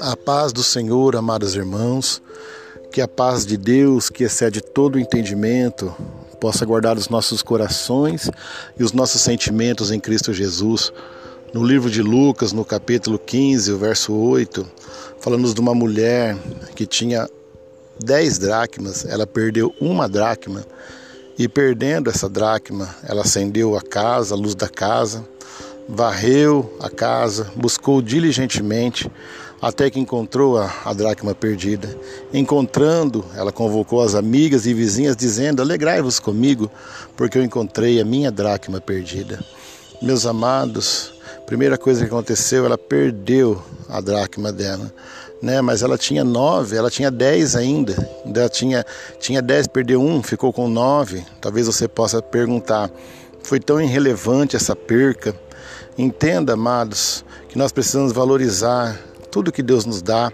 A paz do Senhor, amados irmãos, que a paz de Deus, que excede todo o entendimento, possa guardar os nossos corações e os nossos sentimentos em Cristo Jesus. No livro de Lucas, no capítulo 15, o verso 8, falamos de uma mulher que tinha 10 dracmas, ela perdeu uma dracma e perdendo essa dracma, ela acendeu a casa, a luz da casa, varreu a casa, buscou diligentemente até que encontrou a, a dracma perdida. Encontrando, ela convocou as amigas e vizinhas, dizendo: Alegrai-vos comigo, porque eu encontrei a minha dracma perdida. Meus amados, primeira coisa que aconteceu, ela perdeu a dracma dela. Né? Mas ela tinha nove, ela tinha dez ainda. Ela tinha, tinha dez, perdeu um, ficou com nove. Talvez você possa perguntar: foi tão irrelevante essa perca? Entenda, amados, que nós precisamos valorizar tudo que Deus nos dá,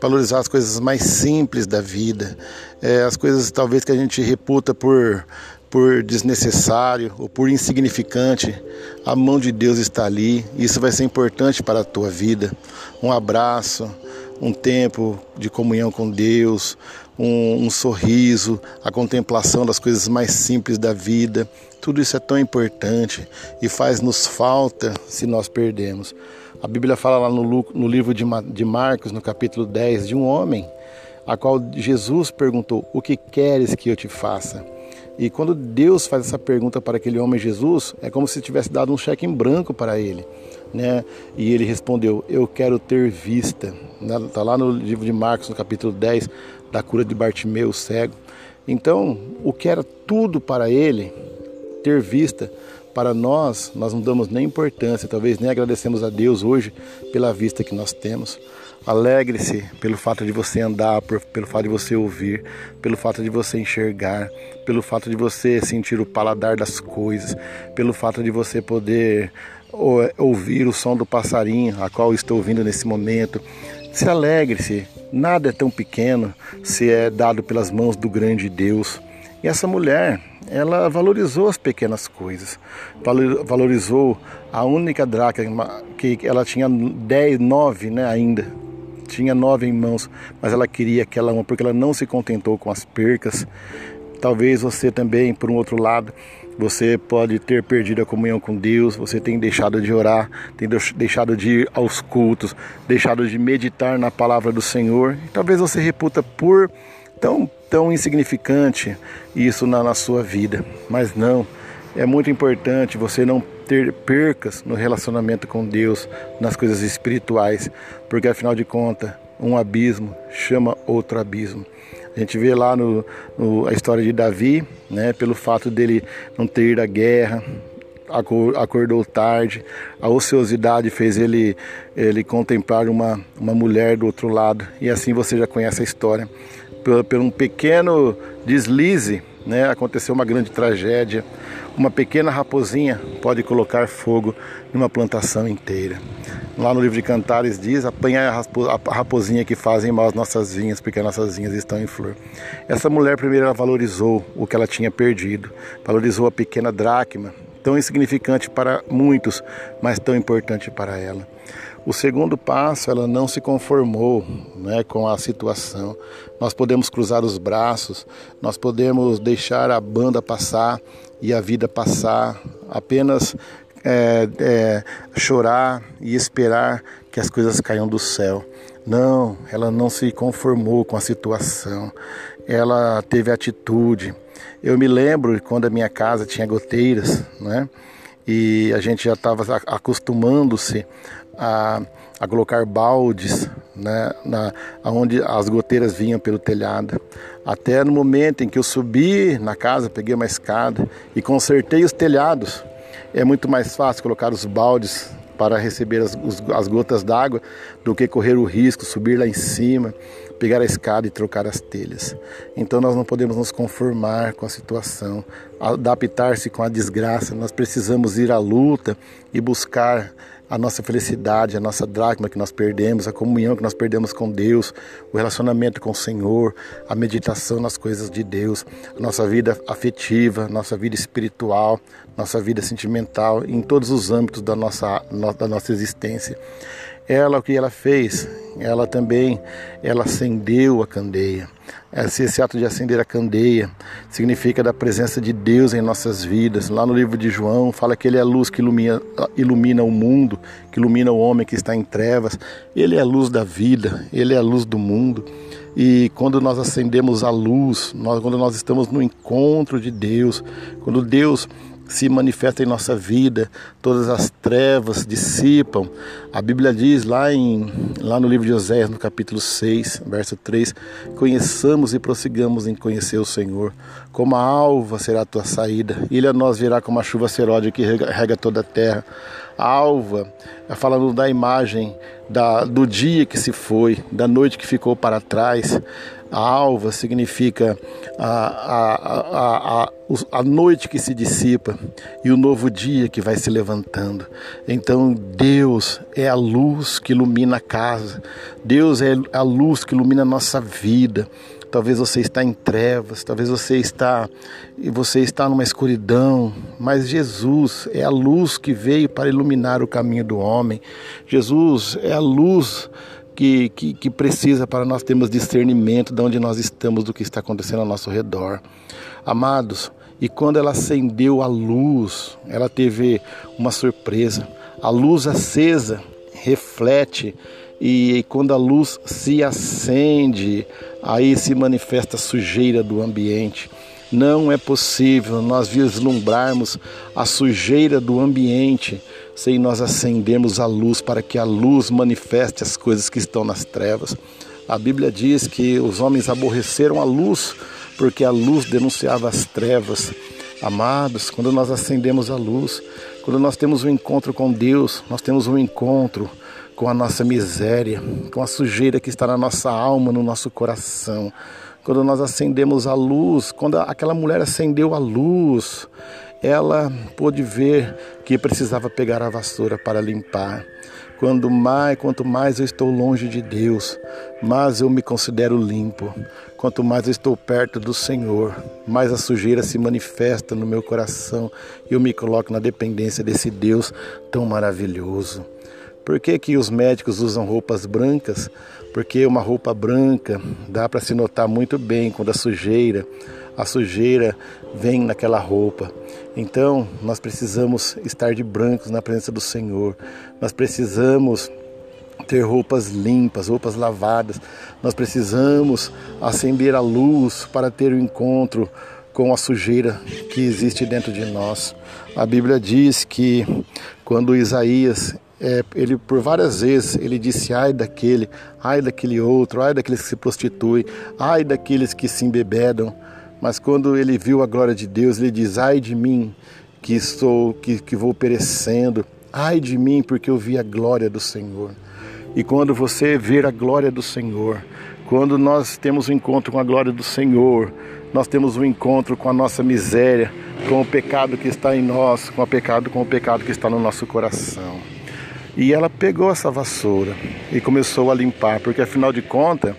valorizar as coisas mais simples da vida, é, as coisas talvez que a gente reputa por, por desnecessário ou por insignificante, a mão de Deus está ali, isso vai ser importante para a tua vida. Um abraço, um tempo de comunhão com Deus, um, um, sorriso, a contemplação das coisas mais simples da vida. Tudo isso é tão importante e faz-nos falta se nós perdemos. A Bíblia fala lá no, no livro de, de Marcos, no capítulo 10, de um homem a qual Jesus perguntou: O que queres que eu te faça? E quando Deus faz essa pergunta para aquele homem Jesus, é como se tivesse dado um cheque em branco para ele. Né? E ele respondeu: Eu quero ter vista. Está lá no livro de Marcos, no capítulo 10, da cura de Bartimeu, cego. Então, o que era tudo para ele, ter vista, para nós, nós não damos nem importância, talvez nem agradecemos a Deus hoje pela vista que nós temos. Alegre-se pelo fato de você andar, pelo fato de você ouvir, pelo fato de você enxergar, pelo fato de você sentir o paladar das coisas, pelo fato de você poder ouvir o som do passarinho, a qual estou ouvindo nesse momento. Se alegre-se, nada é tão pequeno se é dado pelas mãos do grande Deus. E essa mulher, ela valorizou as pequenas coisas, valorizou a única dracma que ela tinha 10, 9 né, ainda, tinha nove em mãos, mas ela queria aquela uma porque ela não se contentou com as percas. Talvez você também, por um outro lado, você pode ter perdido a comunhão com Deus, você tem deixado de orar, tem deixado de ir aos cultos, deixado de meditar na palavra do Senhor. E talvez você reputa por tão, tão insignificante isso na, na sua vida, mas não. É muito importante você não ter percas no relacionamento com Deus, nas coisas espirituais, porque afinal de contas, um abismo chama outro abismo. A gente vê lá no, no, a história de Davi, né, pelo fato dele não ter ido à guerra, acordou tarde, a ociosidade fez ele, ele contemplar uma, uma mulher do outro lado, e assim você já conhece a história. Por, por um pequeno deslize, né, aconteceu uma grande tragédia. Uma pequena raposinha pode colocar fogo numa plantação inteira. Lá no livro de Cantares diz: apanhar a raposinha que fazem mal as nossas vinhas, porque as nossas vinhas estão em flor. Essa mulher primeiro ela valorizou o que ela tinha perdido, valorizou a pequena dracma, tão insignificante para muitos, mas tão importante para ela. O segundo passo, ela não se conformou né, com a situação. Nós podemos cruzar os braços, nós podemos deixar a banda passar e a vida passar, apenas é, é, chorar e esperar que as coisas caiam do céu. Não, ela não se conformou com a situação, ela teve atitude. Eu me lembro quando a minha casa tinha goteiras, né? E a gente já estava acostumando-se a, a colocar baldes né, na, onde as goteiras vinham pelo telhado. Até no momento em que eu subi na casa, peguei uma escada e consertei os telhados. É muito mais fácil colocar os baldes para receber as, as gotas d'água do que correr o risco, subir lá em cima, pegar a escada e trocar as telhas. Então nós não podemos nos conformar com a situação, adaptar-se com a desgraça. Nós precisamos ir à luta e buscar a nossa felicidade, a nossa dracma que nós perdemos, a comunhão que nós perdemos com Deus, o relacionamento com o Senhor, a meditação nas coisas de Deus, a nossa vida afetiva, nossa vida espiritual, nossa vida sentimental, em todos os âmbitos da nossa, da nossa existência. Ela, o que ela fez? Ela também, ela acendeu a candeia. Esse, esse ato de acender a candeia significa da presença de Deus em nossas vidas. Lá no livro de João fala que Ele é a luz que ilumina, ilumina o mundo, que ilumina o homem que está em trevas. Ele é a luz da vida, Ele é a luz do mundo. E quando nós acendemos a luz, nós, quando nós estamos no encontro de Deus, quando Deus se manifesta em nossa vida, todas as trevas dissipam. A Bíblia diz lá, em, lá no livro de Oséias, no capítulo 6, verso 3, conheçamos e prossigamos em conhecer o Senhor. Como a alva será a tua saída, ele a nós virá como a chuva seródia que rega, toda a terra. A alva, é falando da imagem da, do dia que se foi, da noite que ficou para trás. A alva significa a, a, a, a, noite que se dissipa e o novo dia que vai se levantando. Então, Deus é a luz que ilumina a casa, Deus é a luz que ilumina a nossa vida. Talvez você está em trevas, talvez você está e você está numa escuridão, mas Jesus é a luz que veio para iluminar o caminho do homem. Jesus é a luz que, que, que precisa para nós termos discernimento de onde nós estamos, do que está acontecendo ao nosso redor. Amados, e quando ela acendeu a luz, ela teve uma surpresa. A luz acesa reflete e quando a luz se acende, aí se manifesta a sujeira do ambiente. Não é possível nós vislumbrarmos a sujeira do ambiente sem nós acendermos a luz para que a luz manifeste as coisas que estão nas trevas. A Bíblia diz que os homens aborreceram a luz porque a luz denunciava as trevas. Amados, quando nós acendemos a luz, quando nós temos um encontro com Deus, nós temos um encontro com a nossa miséria, com a sujeira que está na nossa alma, no nosso coração. Quando nós acendemos a luz, quando aquela mulher acendeu a luz, ela pôde ver que precisava pegar a vassoura para limpar. Quando mais, quanto mais eu estou longe de Deus, mais eu me considero limpo. Quanto mais eu estou perto do Senhor, mais a sujeira se manifesta no meu coração e eu me coloco na dependência desse Deus tão maravilhoso. Por que, que os médicos usam roupas brancas? Porque uma roupa branca dá para se notar muito bem quando a sujeira, a sujeira vem naquela roupa. Então, nós precisamos estar de brancos na presença do Senhor. Nós precisamos ter roupas limpas, roupas lavadas. Nós precisamos acender a luz para ter o um encontro com a sujeira que existe dentro de nós. A Bíblia diz que quando Isaías é, ele por várias vezes ele disse ai daquele, ai daquele outro, ai daqueles que se prostituem, ai daqueles que se embebedam. Mas quando ele viu a glória de Deus, ele diz: ai de mim que estou, que, que vou perecendo, ai de mim porque eu vi a glória do Senhor. E quando você ver a glória do Senhor, quando nós temos um encontro com a glória do Senhor, nós temos um encontro com a nossa miséria, com o pecado que está em nós, com o pecado, com o pecado que está no nosso coração. E ela pegou essa vassoura e começou a limpar, porque afinal de contas,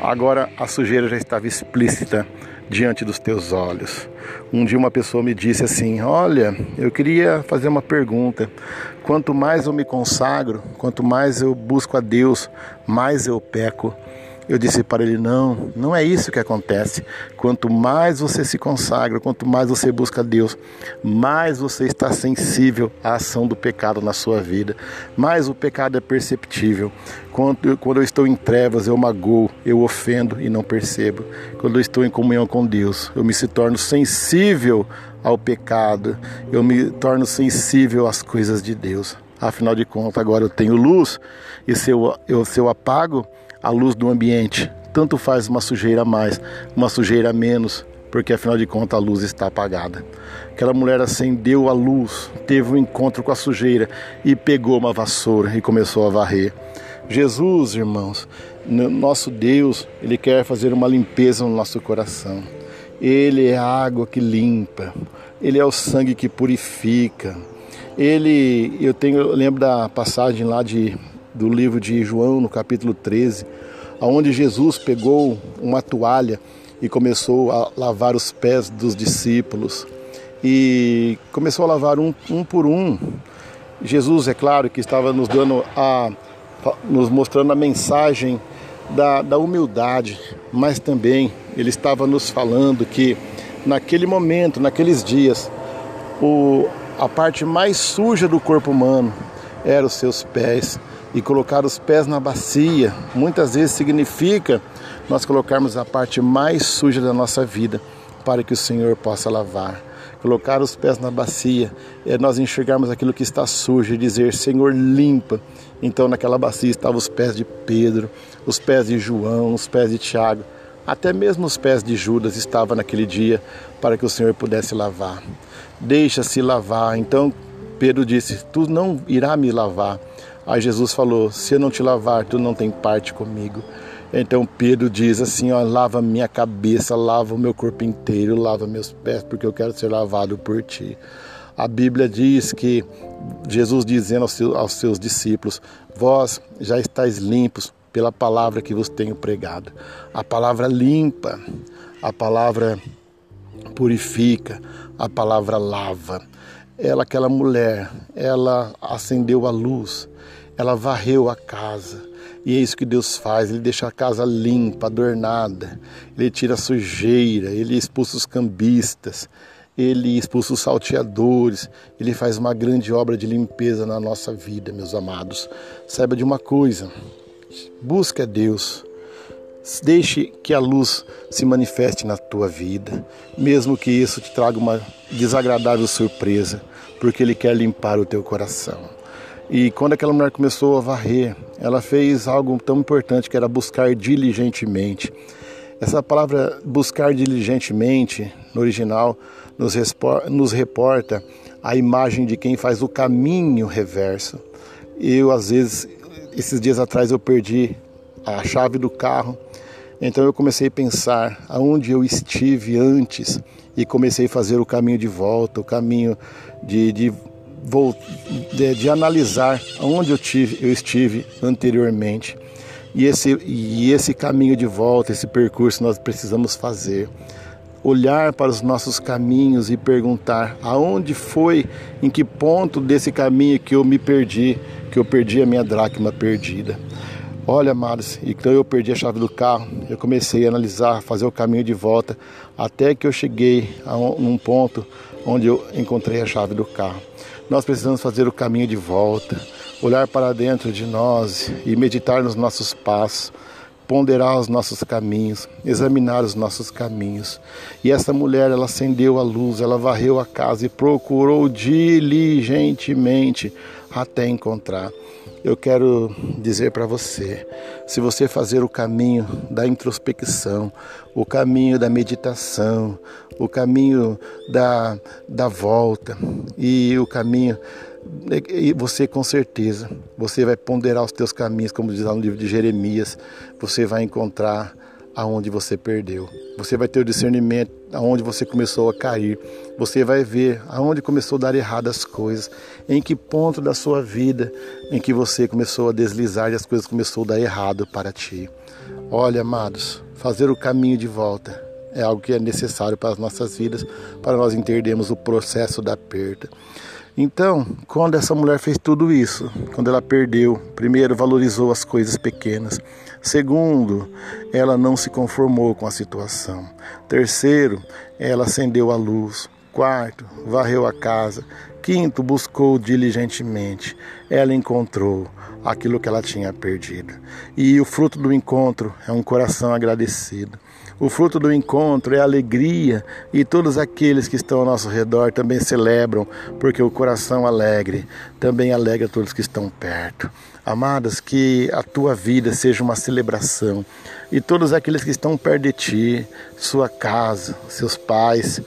agora a sujeira já estava explícita diante dos teus olhos. Um dia uma pessoa me disse assim: Olha, eu queria fazer uma pergunta. Quanto mais eu me consagro, quanto mais eu busco a Deus, mais eu peco. Eu disse para ele: não, não é isso que acontece. Quanto mais você se consagra, quanto mais você busca Deus, mais você está sensível à ação do pecado na sua vida, mais o pecado é perceptível. Quando, quando eu estou em trevas, eu magoo, eu ofendo e não percebo. Quando eu estou em comunhão com Deus, eu me se torno sensível ao pecado, eu me torno sensível às coisas de Deus. Afinal de contas, agora eu tenho luz e se eu, eu, se eu apago, a luz do ambiente. Tanto faz uma sujeira a mais, uma sujeira a menos, porque afinal de contas a luz está apagada. Aquela mulher acendeu a luz, teve um encontro com a sujeira e pegou uma vassoura e começou a varrer. Jesus, irmãos, Nosso Deus, Ele quer fazer uma limpeza no nosso coração. Ele é a água que limpa, Ele é o sangue que purifica. Ele, eu tenho, eu lembro da passagem lá de, do livro de João, no capítulo 13, onde Jesus pegou uma toalha e começou a lavar os pés dos discípulos. E começou a lavar um, um por um. Jesus, é claro, que estava nos dando a, nos mostrando a mensagem da, da humildade, mas também ele estava nos falando que naquele momento, naqueles dias, o, a parte mais suja do corpo humano eram os seus pés. E colocar os pés na bacia muitas vezes significa nós colocarmos a parte mais suja da nossa vida para que o Senhor possa lavar. Colocar os pés na bacia é nós enxergarmos aquilo que está sujo e dizer: Senhor, limpa. Então, naquela bacia estavam os pés de Pedro, os pés de João, os pés de Tiago, até mesmo os pés de Judas estavam naquele dia para que o Senhor pudesse lavar. Deixa-se lavar. Então, Pedro disse: Tu não irá me lavar. Aí Jesus falou: Se eu não te lavar, tu não tem parte comigo. Então Pedro diz assim: ó, lava minha cabeça, lava o meu corpo inteiro, lava meus pés, porque eu quero ser lavado por ti. A Bíblia diz que Jesus dizendo aos seus, aos seus discípulos: Vós já estáis limpos pela palavra que vos tenho pregado. A palavra limpa, a palavra purifica, a palavra lava. Ela, aquela mulher, ela acendeu a luz, ela varreu a casa. E é isso que Deus faz, Ele deixa a casa limpa, adornada, Ele tira a sujeira, Ele expulsa os cambistas, Ele expulsa os salteadores, Ele faz uma grande obra de limpeza na nossa vida, meus amados. Saiba de uma coisa, busque a Deus, Deixe que a luz se manifeste na tua vida, mesmo que isso te traga uma desagradável surpresa, porque Ele quer limpar o teu coração. E quando aquela mulher começou a varrer, ela fez algo tão importante que era buscar diligentemente. Essa palavra buscar diligentemente, no original, nos, reporta a imagem de quem faz o caminho reverso. Eu, às vezes, esses dias atrás, eu perdi a chave do carro, então eu comecei a pensar aonde eu estive antes e comecei a fazer o caminho de volta, o caminho de, de de, de analisar onde eu, tive, eu estive anteriormente. E esse, e esse caminho de volta, esse percurso nós precisamos fazer. Olhar para os nossos caminhos e perguntar aonde foi, em que ponto desse caminho que eu me perdi, que eu perdi a minha dracma perdida. Olha, amados, então eu perdi a chave do carro, eu comecei a analisar, fazer o caminho de volta, até que eu cheguei a um, num ponto onde eu encontrei a chave do carro. Nós precisamos fazer o caminho de volta, olhar para dentro de nós e meditar nos nossos passos, ponderar os nossos caminhos, examinar os nossos caminhos. E essa mulher, ela acendeu a luz, ela varreu a casa e procurou diligentemente até encontrar. Eu quero dizer para você, se você fazer o caminho da introspecção, o caminho da meditação, o caminho da, da volta e o caminho e você com certeza, você vai ponderar os teus caminhos, como diz lá no livro de Jeremias, você vai encontrar aonde você perdeu. Você vai ter o discernimento aonde você começou a cair. Você vai ver aonde começou a dar errado as coisas, em que ponto da sua vida em que você começou a deslizar e as coisas começou a dar errado para ti. Olha, amados, fazer o caminho de volta é algo que é necessário para as nossas vidas, para nós entendermos o processo da perda. Então, quando essa mulher fez tudo isso, quando ela perdeu, primeiro valorizou as coisas pequenas, segundo, ela não se conformou com a situação, terceiro, ela acendeu a luz, quarto, varreu a casa, quinto, buscou diligentemente, ela encontrou aquilo que ela tinha perdido. E o fruto do encontro é um coração agradecido. O fruto do encontro é alegria e todos aqueles que estão ao nosso redor também celebram, porque o coração alegre também alegra todos que estão perto. Amadas, que a tua vida seja uma celebração e todos aqueles que estão perto de ti, sua casa, seus pais,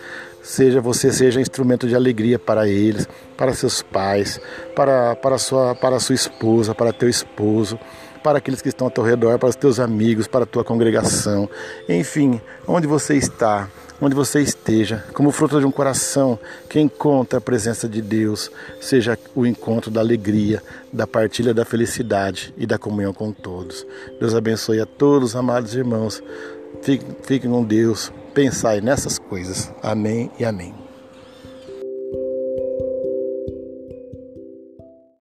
seja você seja instrumento de alegria para eles, para seus pais, para, para, sua, para sua esposa, para teu esposo para aqueles que estão ao teu redor, para os teus amigos, para a tua congregação. Enfim, onde você está, onde você esteja, como fruto de um coração que encontra a presença de Deus, seja o encontro da alegria, da partilha da felicidade e da comunhão com todos. Deus abençoe a todos, amados irmãos. Fiquem, fiquem com Deus. Pensai nessas coisas. Amém e amém.